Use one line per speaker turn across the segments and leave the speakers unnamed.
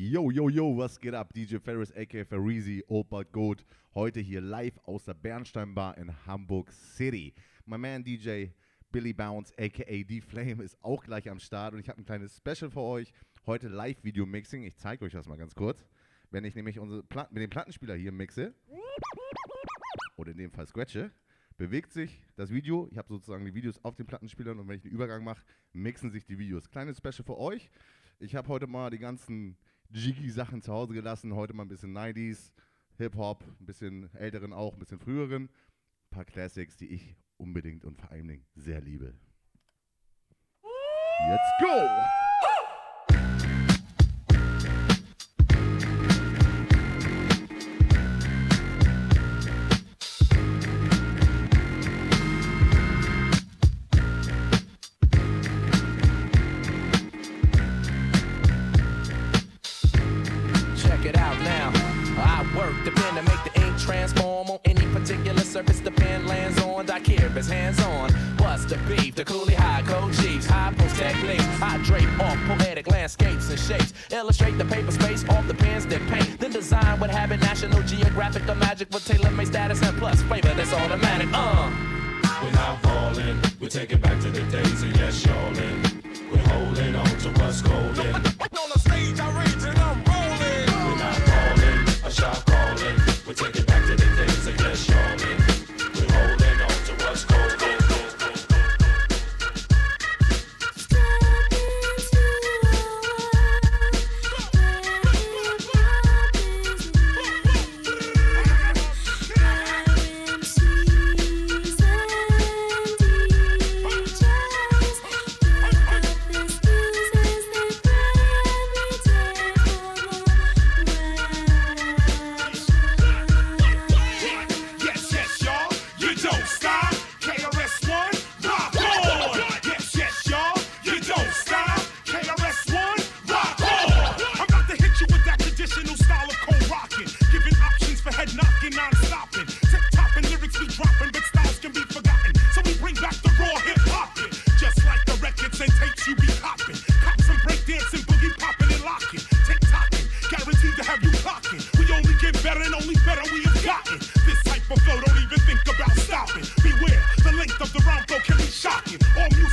Yo, yo, yo, was geht ab? DJ Ferris, aka Ferrizi, Opa Goat. Heute hier live aus der Bernstein Bar in Hamburg City. My man DJ Billy Bounce, aka D-Flame, ist auch gleich am Start und ich habe ein kleines Special für euch. Heute Live-Video-Mixing. Ich zeige euch das mal ganz kurz. Wenn ich nämlich unsere Plat mit dem Plattenspieler hier mixe, oder in dem Fall scratche, bewegt sich das Video. Ich habe sozusagen die Videos auf den Plattenspielern und wenn ich den Übergang mache, mixen sich die Videos. Kleines Special für euch. Ich habe heute mal die ganzen Jiggy-Sachen zu Hause gelassen. Heute mal ein bisschen 90s, Hip-Hop, ein bisschen älteren auch, ein bisschen früheren. Ein paar Classics, die ich unbedingt und vor allen Dingen sehr liebe. Let's go!
paper space off the pens that paint. Then design would have it National Geographic, the magic with tailor-made status and plus flavor that's automatic. Uh.
We're not falling, we take it back to the days of yes, y'allin'. We're holding on to what's golden.
on the stage, I rage and I'm rolling.
We're not falling, a shot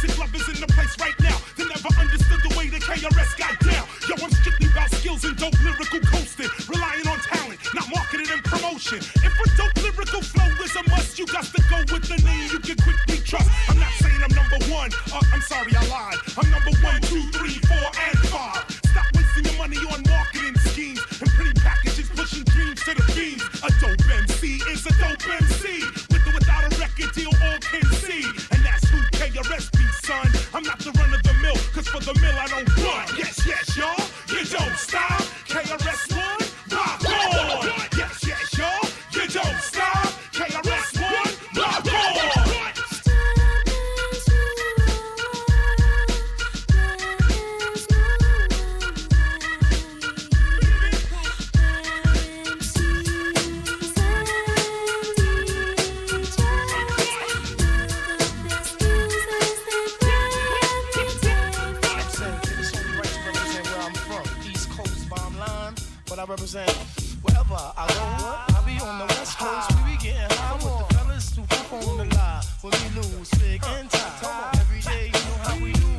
Classic club but I
represent wherever I go. I be on the west coast, we be getting high with the fellas who on the live. When we lose, big and tight. Every day, you know how we do.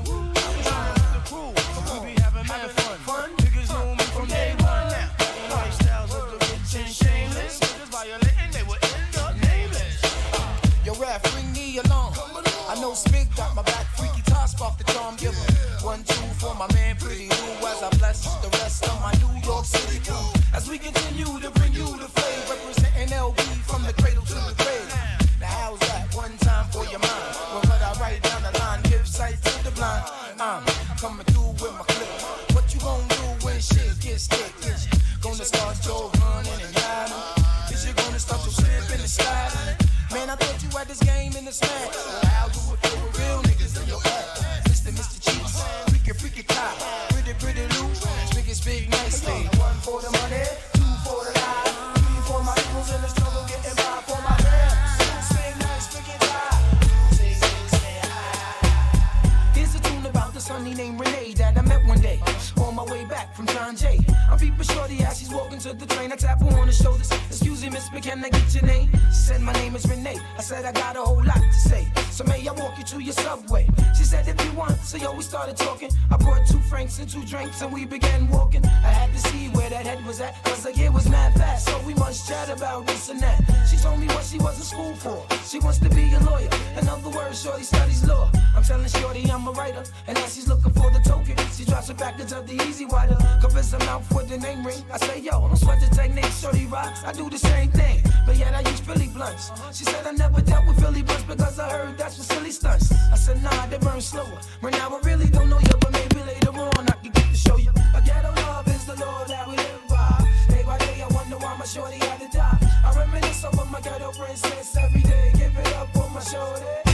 Peeping shorty as she's walking to the train. I tap her on the shoulders. Excuse me, miss, but can I get your name? She said, My name is Renee. I said, I got a whole lot to say. So may I walk you to your subway? She said, If you want. So yo, we started talking. I brought two franks and two drinks and we began walking. I had to see where that head was at. Cause the year was mad fast. So we must chat about this and that. She told me what she was in school for. She wants to be a lawyer. In other words, Shorty studies law. I'm telling Shorty I'm a writer. And as she's looking for the token, she drops a package of the E-Z Wider. Covers her mouth with the name ring. I say, yo, don't sweat the technique, Shorty rocks. I do the same thing. But yet I use Philly blunts. She said I never dealt with Philly blunts because I heard that's for silly stunts. I said, nah, they burn slower. Right now I really don't know you, but maybe later on I can get to show you. A ghetto love is the law that we live by. Day by day I wonder why my shorty had to die. I reminisce over my ghetto princess every day. Give it up for my shorty.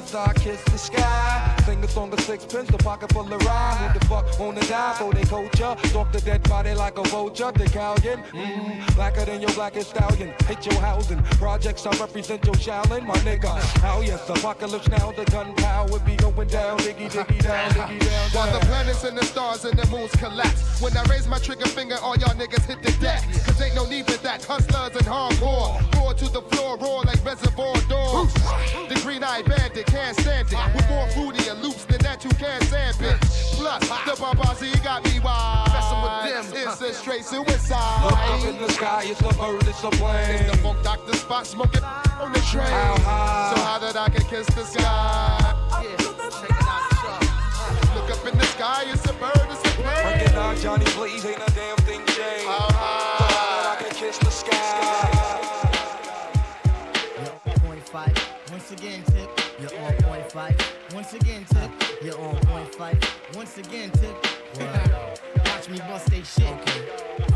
As I kiss the sky. Sing a song of sixpence, the pocket full of rhyme. Who the fuck wanna die for they culture? Stalk the dead body like a vulture. The galleon, mmm, blacker than your blackest stallion. Hit your housing. Projects I represent your Shaolin, my nigga. How yes, apocalypse now, the gunpowder be going down. Diggy, diggy down, diggy down.
While the planets and the stars and the moons collapse. When I raise my trigger finger, all y'all niggas hit the deck. Cause ain't no need for that. Hustlers and hardcore. Roar to the floor, roar like reservoir dogs. The green eyed bandit can't stand it. With more fruity loops than that, you can't stand bitch. Plus, the Barbasi got me wild.
Messing with them,
It's a straight suicide.
Look up in the sky, it's a bird, it's a
It's the Funk Doctor Spock smoking on the train.
How high?
So high that I can kiss the sky.
Yeah, check it out, sure.
Look up in the sky, it's a bird, it's a plane.
Bringing out Johnny Blaze, ain't a damn thing changed.
How high?
Five.
Once again, tip.
You're on point five.
Once again, tip.
You're on point five.
Once again, tip. Watch me bust they shit.
Say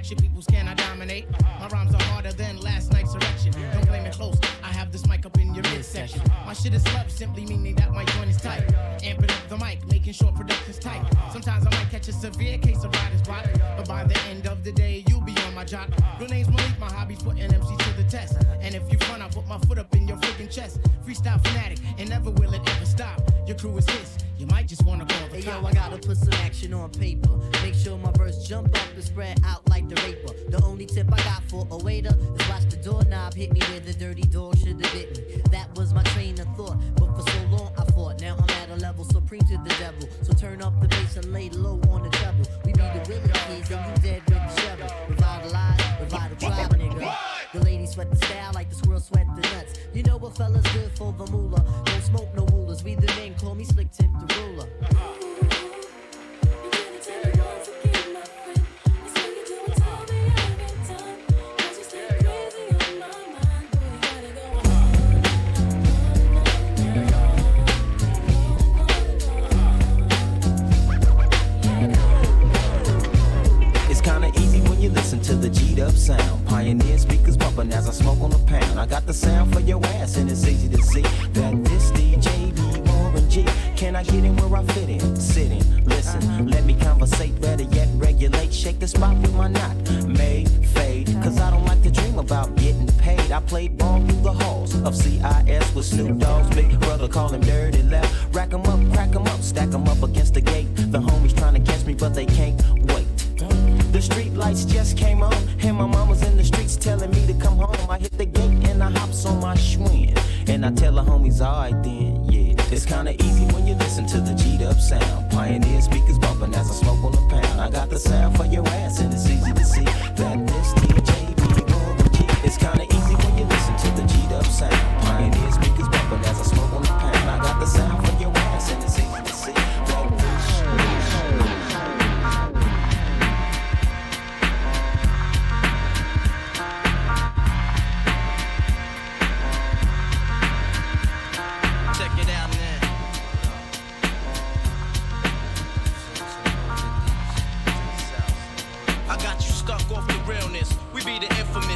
action peoples cannot dominate. My rhymes are harder than last night's erection. Don't blame it close, I have this mic up in your midsection. My shit is love, simply meaning that my joint is tight. Amping up the mic, making sure production's tight. Sometimes I might catch a severe case of writer's block, but by the end of the day, you'll be on my jock. Your name's Malik, my hobby's putting MC to the test. And if you front, I put my foot up in your freaking chest. Freestyle fanatic, and never will it ever stop. Your crew is his, just wanna call the
Hey yo. I gotta put some action on paper. Make sure my verse jump up and spread out like the raper. The only tip I got for a waiter is watch the doorknob hit me where the dirty dog should have bit me. That was my train of thought, but for so long I fought. Now I'm at a level supreme to the devil. So turn up the bass and lay low on the treble. We be the willing kids and you dead with the shovel. Revitalize, revive the tribe, nigga. The ladies sweat the style like the squirrel sweat the nuts. You know what fella's good for the moolah. Don't smoke no rulers. We the men call me slick tip the ruler.
It's kinda easy when you listen to the G'd up sound. Pioneer speakers bumping as I smoke. I got the sound for your ass, and it's easy to see that this DJ be Warren G. Can I get in where I fit in? Sit in, listen, uh-huh. let me conversate, better yet regulate. Shake the spot with my knot, may fade. Cause I don't like to dream about getting paid. I played ball through the halls of CIS with Snoop Dogg's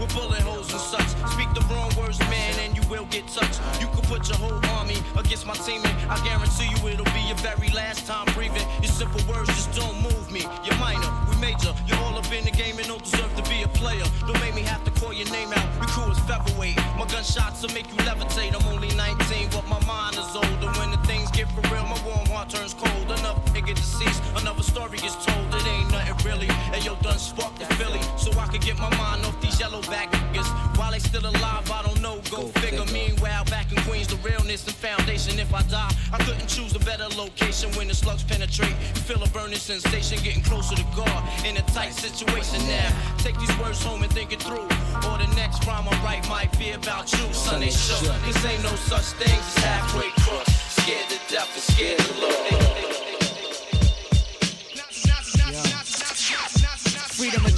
with bullet holes and such. Speak the wrong words, man, and you will get touched. You could put your whole army against my team, and I guarantee you it'll be your very last time breathing. Your simple words just don't move me. You're minor, we major. You're all up in the game and don't deserve to be a player. Don't make me have to call your name out. Your crew is featherweight. My gunshots will make you levitate. I'm only 19, but my mind is older. When the things get for real, my warm heart turns cold. Enough nigga deceased, another story is told. It ain't nothing really. And yo, done sparked the Philly, so I could get my mind off these yellow back niggas. While they still alive, I don't know. Go, figure. Meanwhile, back in Queens, the realness and foundation. If I die, I couldn't choose a better location when the slugs penetrate. Feel a burning sensation, getting closer to God in a tight situation now. Take these words home and think it through. Or the next rhyme I write might be about you. Son, they shook. This ain't no such thing as halfway crooks. Scared to death and scared to look.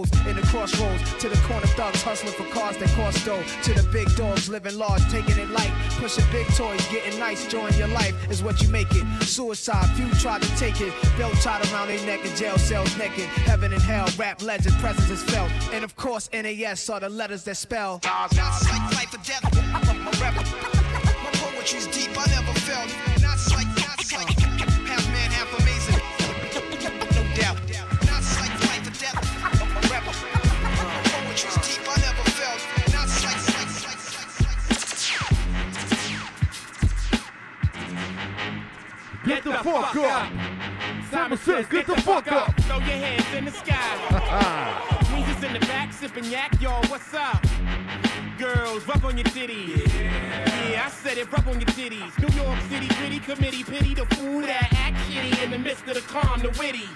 in the crossroads. To the corner thugs hustling for cars that cost dough. To the big dogs living large, taking it light. Pushing big toys, getting nice, join your life is what you make it. Suicide, few tried to take it. Belt tied around their neck in jail cells naked. Heaven and hell, rap legend, presence is felt. And of course, NAS are the letters that spell.
Now it's like life or death. My poetry's deep, I never felt.
Fuck up. Simon says, get the fuck up.
Throw your hands in the sky. Is in the back sipping yak, y'all. What's up? Girls, rub on your titties. Yeah. I said it, rub on your titties. New York City, gritty committee, pity the fool that act shitty in the midst of the calm, the witty.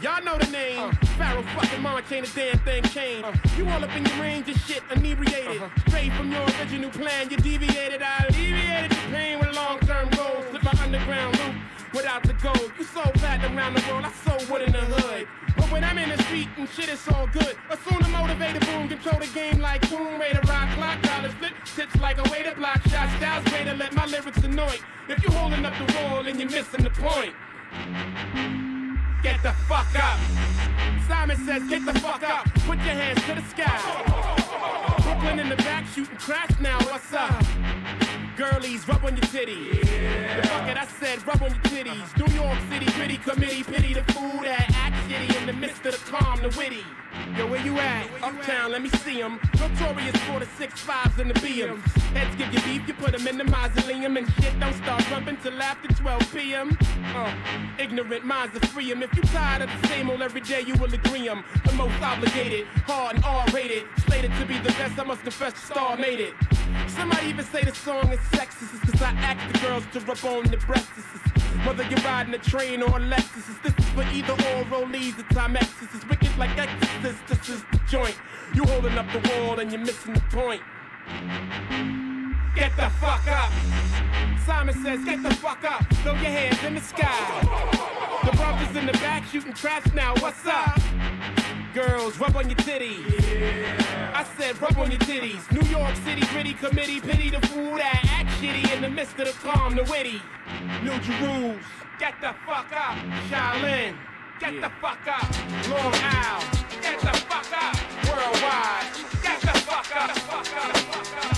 Y'all know the name. Uh. Pharoahe fucking Monch ain't a damn thing changed. Uh. You all up in your range of shit, inebriated. Uh-huh. Straight from your original plan, you deviated. I alleviated your pain with long-term goals. Underground loop without the gold. You sold platinum around the world, I sold wood in the hood. But when I'm in the street and shit, it's all good. Assume the motivated boom, control the game like Tomb Raider, rock clock, dollars flip, tips like a way to block shots, styles way to let my lyrics annoy. If you holding up the wall and you're missing the point. Get the fuck up. Simon says, get the fuck up. Put your hands to the sky. Brooklyn in the back shooting crash now. What's up? Girlies, rub on your titties. The fuck it, I said, rub on your titties. New York City, gritty committee, pity the fool that act shitty in the midst of the calm, the witty. Yo, where you at? Uptown, let me see 'em. Notorious for the six fives and the BMs. Heads give you beef, you put 'em in the mausoleum. And shit don't start bumping till after 12 p.m. Uh, ignorant minds are free 'em. If you tired of the same old every day, you will agree 'em. The most obligated, hard and R-rated. Slated to be the best, I must confess the star made it. Somebody even say the song is sexist, cause I ask the girls to rub on the breasts. Whether you're riding a train or a Lexus, this is for either or rollies or Timexes. It's wicked like Exorcist, this is the joint. You holding up the wall and you're missing the point. Get the fuck up. Simon says, get the fuck up. Throw your hands in the sky. The brothers in the back shooting trash now. What's up? Girls, rub on your titties. Yeah. I said, rub on your titties. New York City, gritty committee, pity the fool that act shitty in the midst of the calm, the witty. New Jerusalem, get the fuck up. Shaolin, get the fuck up. Long Isle, get the fuck up. Worldwide, get the fuck up. Fuck up, fuck up.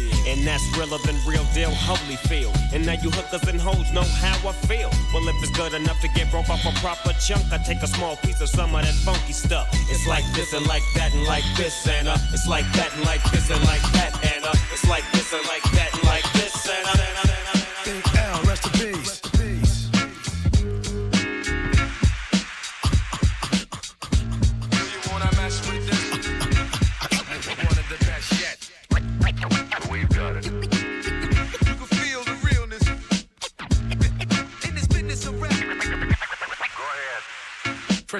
And that's realer than real deal, holy feel. And now you hookers and hoes know how I feel. Well, if it's good enough to get broke off a proper chunk, I take a small piece of some of that funky stuff. It's like this and like that and like this and uh, it's like that and like this and like that and uh, it's like this and like that and like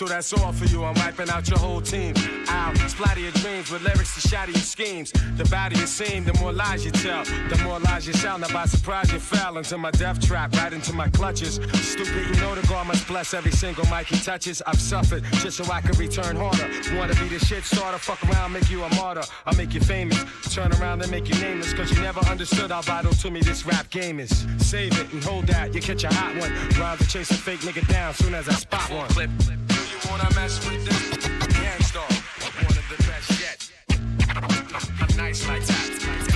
So that's all for you. I'm wiping out your whole team. I'll splatter your dreams with lyrics to shatter your schemes. The badder you seem, the more lies you tell. The more lies you sound. Now by surprise you fell into my death trap, right into my clutches. Stupid, you know the God must bless every single mic he touches. I've suffered just so I can return harder. Wanna be the shit starter, fuck around, make you a martyr. I'll make you famous. Turn around and make you nameless, cause you never understood how vital to me this rap game is. Save it and hold that, you catch a hot one. Rhymes chase a fake nigga down soon as I spot one.
Do you wanna mess with this? Gang Starr, one of the best yet. Nice like that.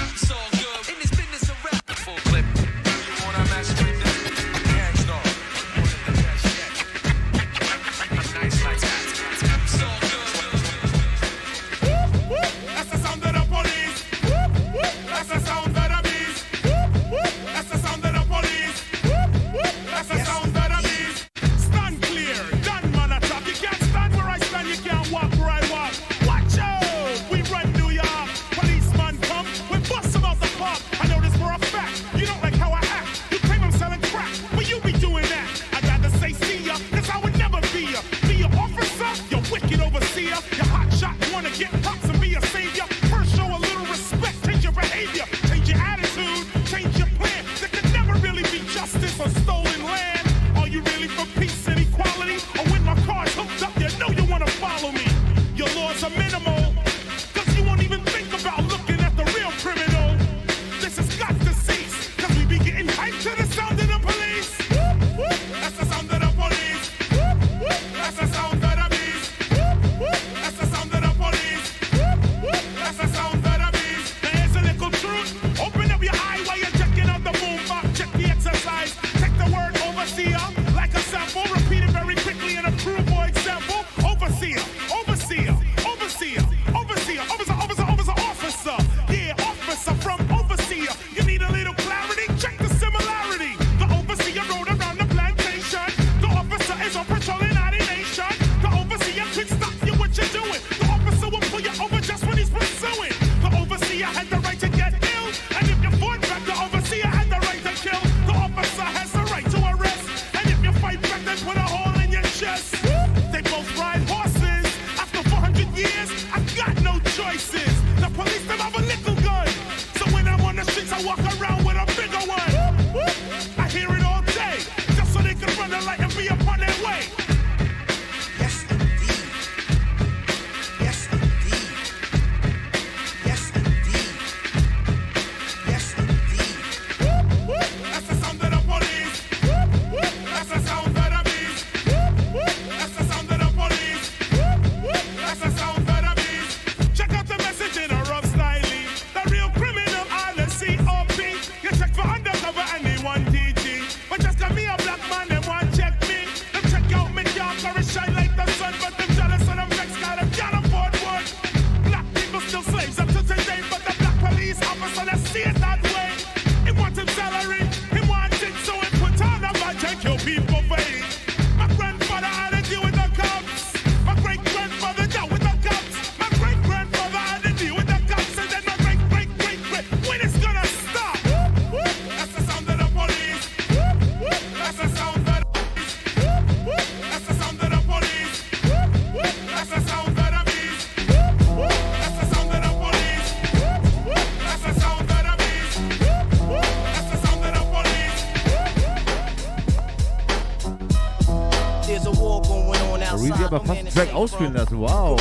Aber fast einen Track ausspielen lassen. Wow.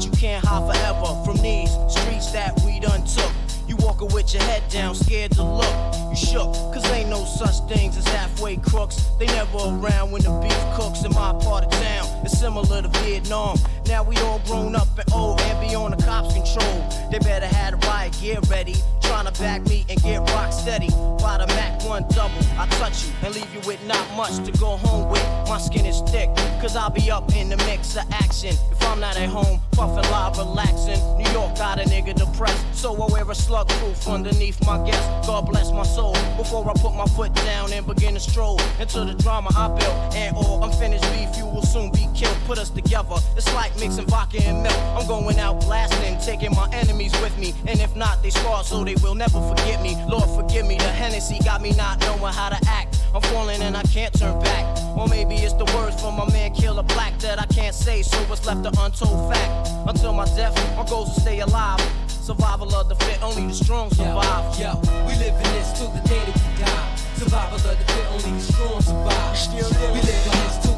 You can't hide forever from these streets that we done took. You walking with your head down, scared to look. You shook, cause ain't no such things as halfway crooks. They never around when the beef cooks in my part of town. It's similar to Vietnam. Now we all grown up and old and be on the cops' control. They better have the riot gear ready. Trying to back me and get rock steady. By the Mac 1 double, I touch you and leave you with not much to go home with. My skin is thick, cause I'll be up in the mix of action. If I'm not at home, puffin' live, relaxing. New York got a nigga depressed, so I wear a slug proof underneath my guest. God bless my soul. Before I put my foot down and begin to stroll into the drama I built. And oh, all unfinished beef, you will soon be killed. Put us together, it's like mixing vodka and milk. I'm going out blasting, taking my enemies with me. And if not, they scar so they will never forget me. Lord, forgive me, the Hennessy got me not knowing how to act. I'm falling and I can't turn back. Or maybe it's the words from my man Killa Black that I can't say, so it's left an untold fact. Until my death, my goals to stay alive. Survival of the fit, only the strong survive.
Yo, we live in this till the day that we die. Survival of the fit, only the strong survive. We live in this till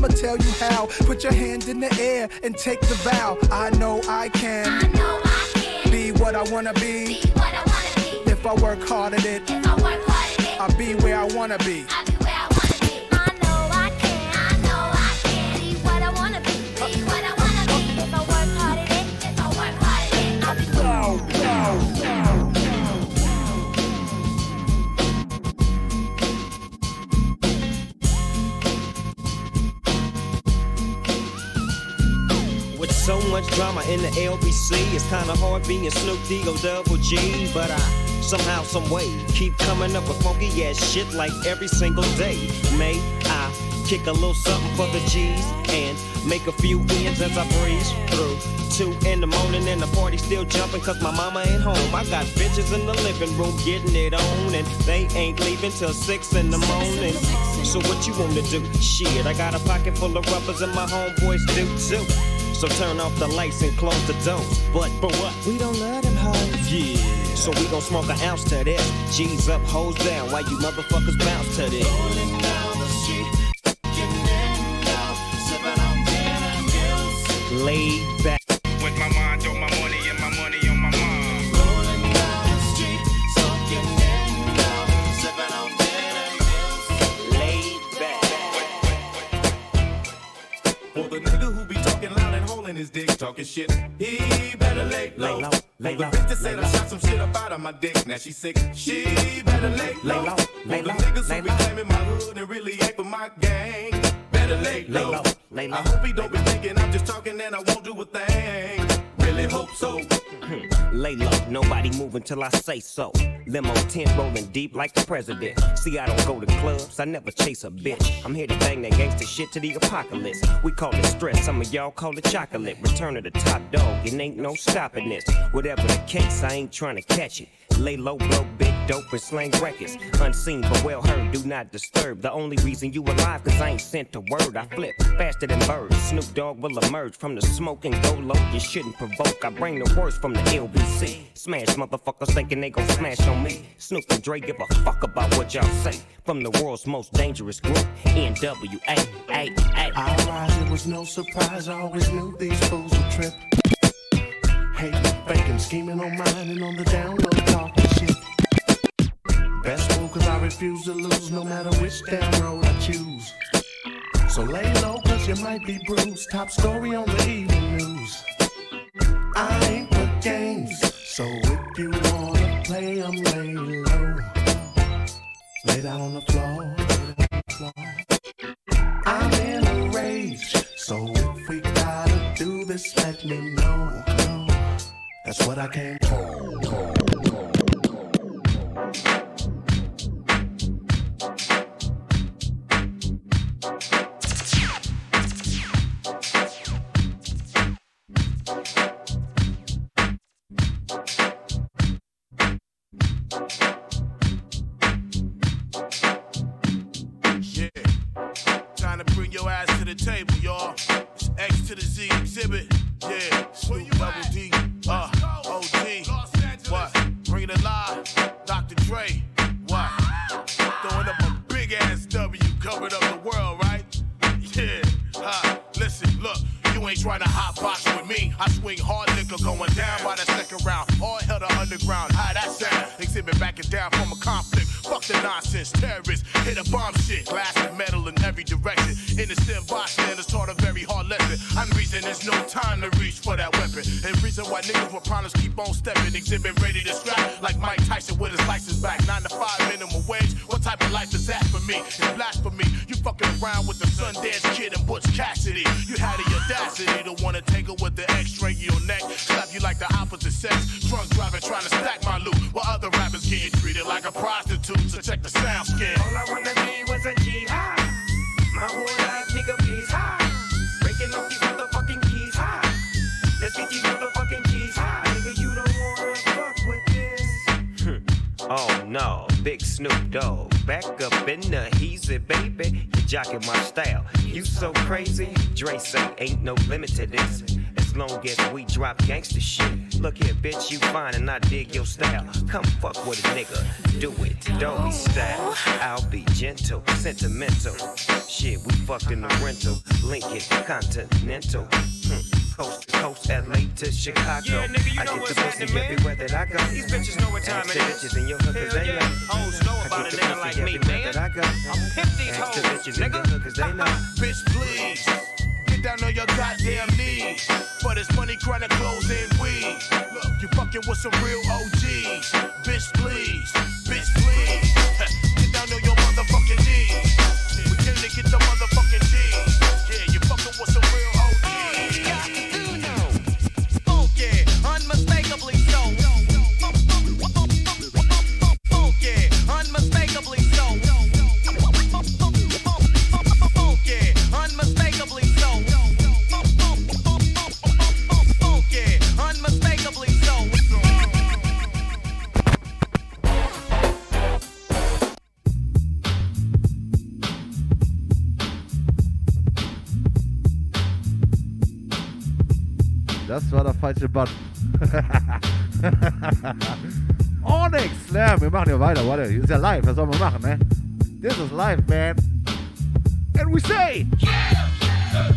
I'ma tell you how. Put your hand in the air and take the vow. I know I can. I know I can. Be what I wanna be. be, I wanna be. If I work hard at it, If I work hard at it. I'll be where I wanna be.
With much drama in the LBC, it's kinda hard being Snoop D-O double G. But I somehow, some way, keep coming up with funky ass shit like every single day. May I kick a little something for the G's and make a few ends as I breeze through. Two in the morning and the party still jumping cause my mama ain't home. I got bitches in the living room getting it on and they ain't leaving till six in the morning. So what you wanna do? Shit, I got a pocket full of rubbers and my homeboys do too. So turn off the lights and close the doors. But for what? We don't love them hoes. Yeah. So we gon' smoke an ounce to this. G's up, hoes down. Why you motherfuckers bounce to this.
She sick, she better lay
Lay
low.
low, lay
the
low,
niggas
lay
who be
low.
claiming my hood and really ain't for my gang, better lay
Lay
low.
low, lay low,
I hope he don't be thinking I'm just talking and I won't do a thing. Really hope so.
Lay low, nobody moving till I say so. Like the president. See, I don't go to clubs, I never chase a bitch. I'm here to bang that gangster shit to the apocalypse. We call it stress, some of y'all call it chocolate. Return of the top dog, it ain't no stopping this. Whatever the case, I ain't trying to catch it. Lay low, blow big dope and slang records. Unseen but well heard, do not disturb. The only reason you alive, cause I ain't sent a word. I flip faster than birds. Snoop Dogg will emerge from the smoke and go low. You shouldn't provoke. I bring the worst from the LBC. Smash motherfuckers thinking they gon' smash on me. Snoop and Dre give a fuck about what y'all say. From the world's most dangerous group, NWA.
I rise, it was no surprise. I always knew these fools would trip. Hating, faking, scheming on mine and on the down low talking shit. Best move cause I refuse to lose no matter which damn road I choose. So lay low, cause you might be bruised. Top story on the evening news. I ain't for games, so if you Lay down on the floor. I'm in a rage, so if we gotta do this, let me know. That's what I came for.
Ain't trying to hot box with me. I swing hard liquor going down by the second round. All hell to underground. How that sound? Xzibit backing down from a conflict. Fuck the nonsense. Terrorists hit a bomb shit. Glass and metal in every direction. in the still Innocent bystanders taught a very hard lesson. I'm reason there's no time to reach for that weapon. And reason why niggas with problems keep on stepping. Xzibit ready to scrap like Mike Tyson with his license back. Nine to five minimum wage. What type of life is that for me? It's blasphemy. You fucking around with the Sundance Kid and Butch Cassidy. You had the audacity to wanna tangle with the X-ray in your neck. Slap you like the opposite sex. Drunk driving trying to stack my loot. While other rappers getting treated like a prostitute. So check the sound skin.
All I wanna be was a jihad. My whole life, nigga, please high. Breaking off these motherfucking keys high. Let's get these motherfucking keys high. Nigga, you don't wanna fuck with this.
Oh no, big Snoop Dogg. Back up in the heezy, baby. You jocking my style. You so crazy. Dre say ain't no limit to this. As long as we drop gangster shit. Look here, bitch, you fine and I dig your style. Come fuck with a nigga. Do it, doggy style. I'll be gentle, sentimental. Shit, we fucked in the rental. Lincoln, Continental. Hmm. Coast to coast, LA to Chicago.
Yeah, nigga, you
I
know
get
what's
the pussy everywhere that I go.
These bitches know what time
Ask
it
the
is.
bitches in your 'cause
Hell
they
yeah.
know.
Hoes know
I
about
get
a
the
nigga like me, man.
that I go.
I'm pimp these
Ask the
hoes,
bitches in your
nigga.
'cause they know.
Bitch, please. Get down on your goddamn knees. For this money, chronic clothes and weed. Look, you fucking with some real OGs. Bitch, please. Bitch, please.
Falsche Button. Onyx, ja, wir machen ja weiter, warte, ist ja live, was soll man machen, ne? This is live, man. And we say...
Well,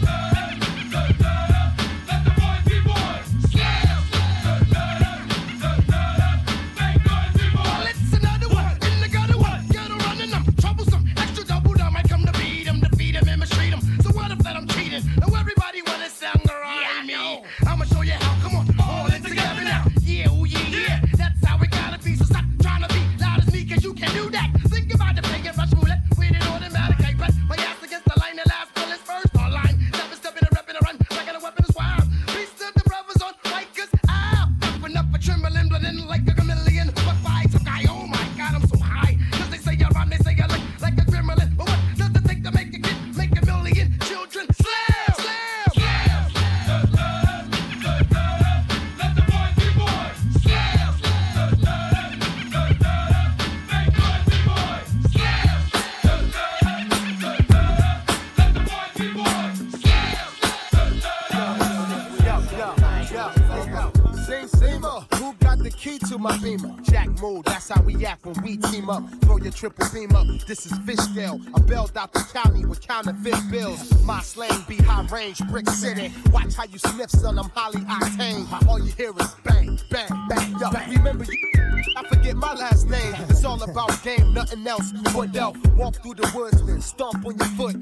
triple beam up. This is Fishdale. I bailed out the county with counterfeit bills. My slang be high range, brick city. Watch how you sniff, son, I'm highly octane. All you hear is bang, bang, bang. Yo, remember you. I forget my last name. It's all about game, nothing else. But elf, walk through the woods, then stomp on your foot.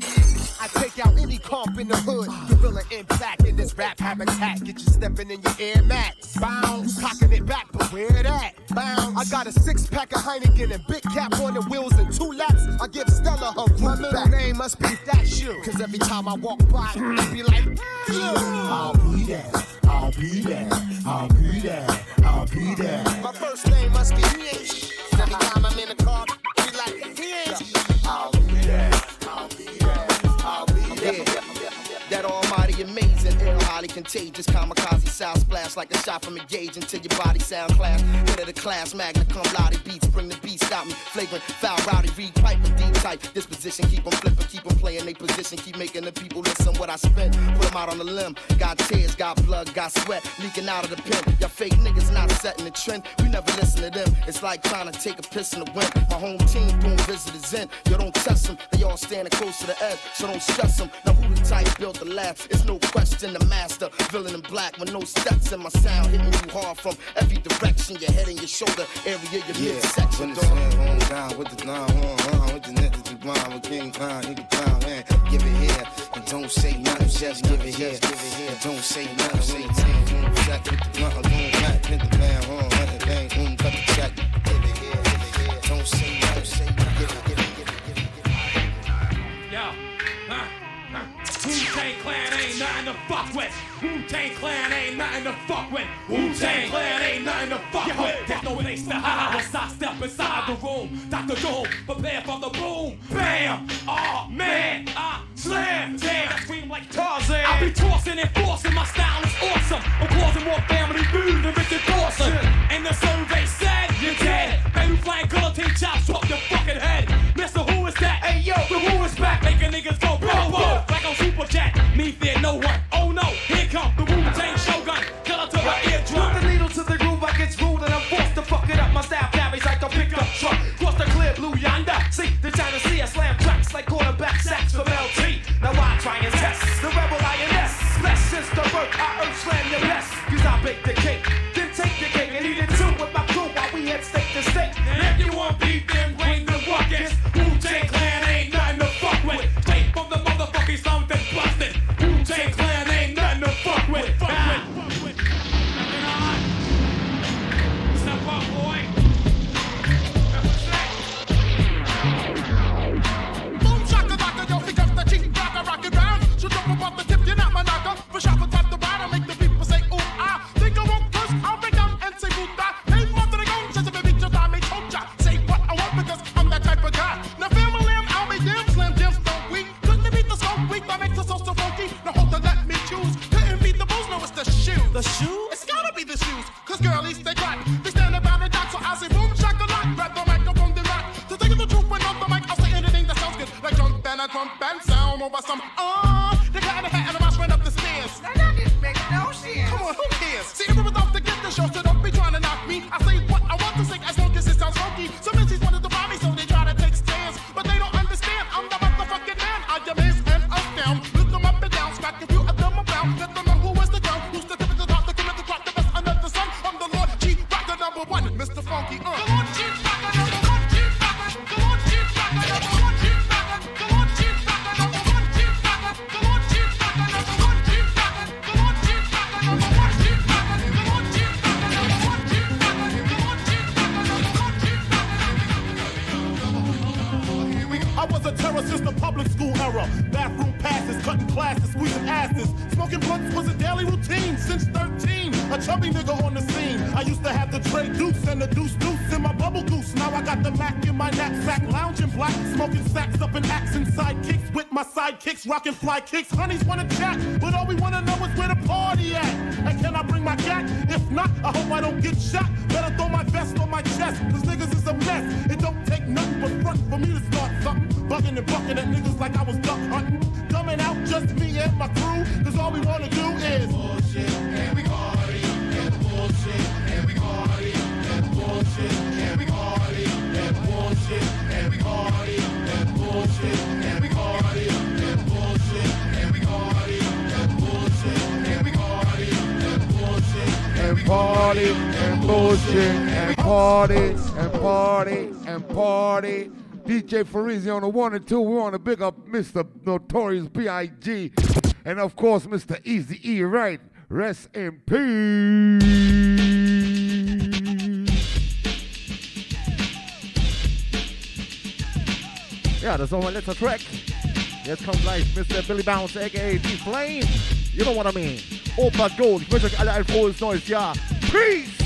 I take out any comp in the hood. Gorilla impact in this rap habitat. Get you stepping in your Air Max. Bounce, you cocking it back, but where that? Bounce. I got a six pack of Heineken and big cap on the wheels and two laps. I give Stella her My middle name must be that shoe. Cause every time I walk by, I be like, I'll be there. I'll be there. I'll be there. I'll be there. My first name must be H. Every time I'm in the car,
contagious, kamikaze sound splash like a shot from a gauge until your body sound class. Head of the class, magna cum laude beats, bring the beast out me. Flagrant, foul, rowdy, read pipe with deep type. Disposition, keep 'em flipping, keep playing they position, keep making the people listen what I spent. Put 'em out on the limb. Got tears, got blood, got sweat leaking out of the pen. Y'all fake niggas not setting the trend. We never listen to them. It's like trying to take a piss in the wind. My home team doing visitors in. Yo, don't test them. They all standing close to the edge, so don't stress them. Now who the type built the last? It's no question the master. Villain in black with no steps in my sound. Hitting you hard from every direction. Your head and your shoulder area, your
Yeah,
midsection.
when the sun on down with the nine on on with the niggas to blind with King Khan, nigga down, man. Give it here and don't say nothing, just give it here. Give it here, don't say nothing. Say ten, check with the blunt, boom, back, pin the man, on, it bang, boom, cut the check. Give it here, give it here. Don't say nothing. Nothing
to fuck with. Wu-Tang Clan ain't nothing to fuck with. Wu-Tang Clan ain't nothing to fuck with. There's no place to hide once I step inside the room. Dr. Doom, prepare for the boom. Bam! Oh man, I slam. Damn, I scream like Tarzan. I be tossing and forcing. My style is awesome. I'm causing more Family Feud than Richard Dawson. And the survey said you're dead. Baby flying guillotine chops off your fucking head. Mister, who is that? Hey yo, the who is back? Making niggas go boom boom like on Super Jet. Me fear no one.
party and bullshit and party and party and party. DJ Farizzi on the one and two. We want to big up Mr. Notorious B.I.G. and of course Mr. Easy E. Right. Rest in peace.
Yeah, das ist nochmal letzter Track. Jetzt kommt gleich Mr. Billy Bounce, aka D-Flame. You know what I mean? Old but Gold. Mr. wünsche euch alle ein. Peace!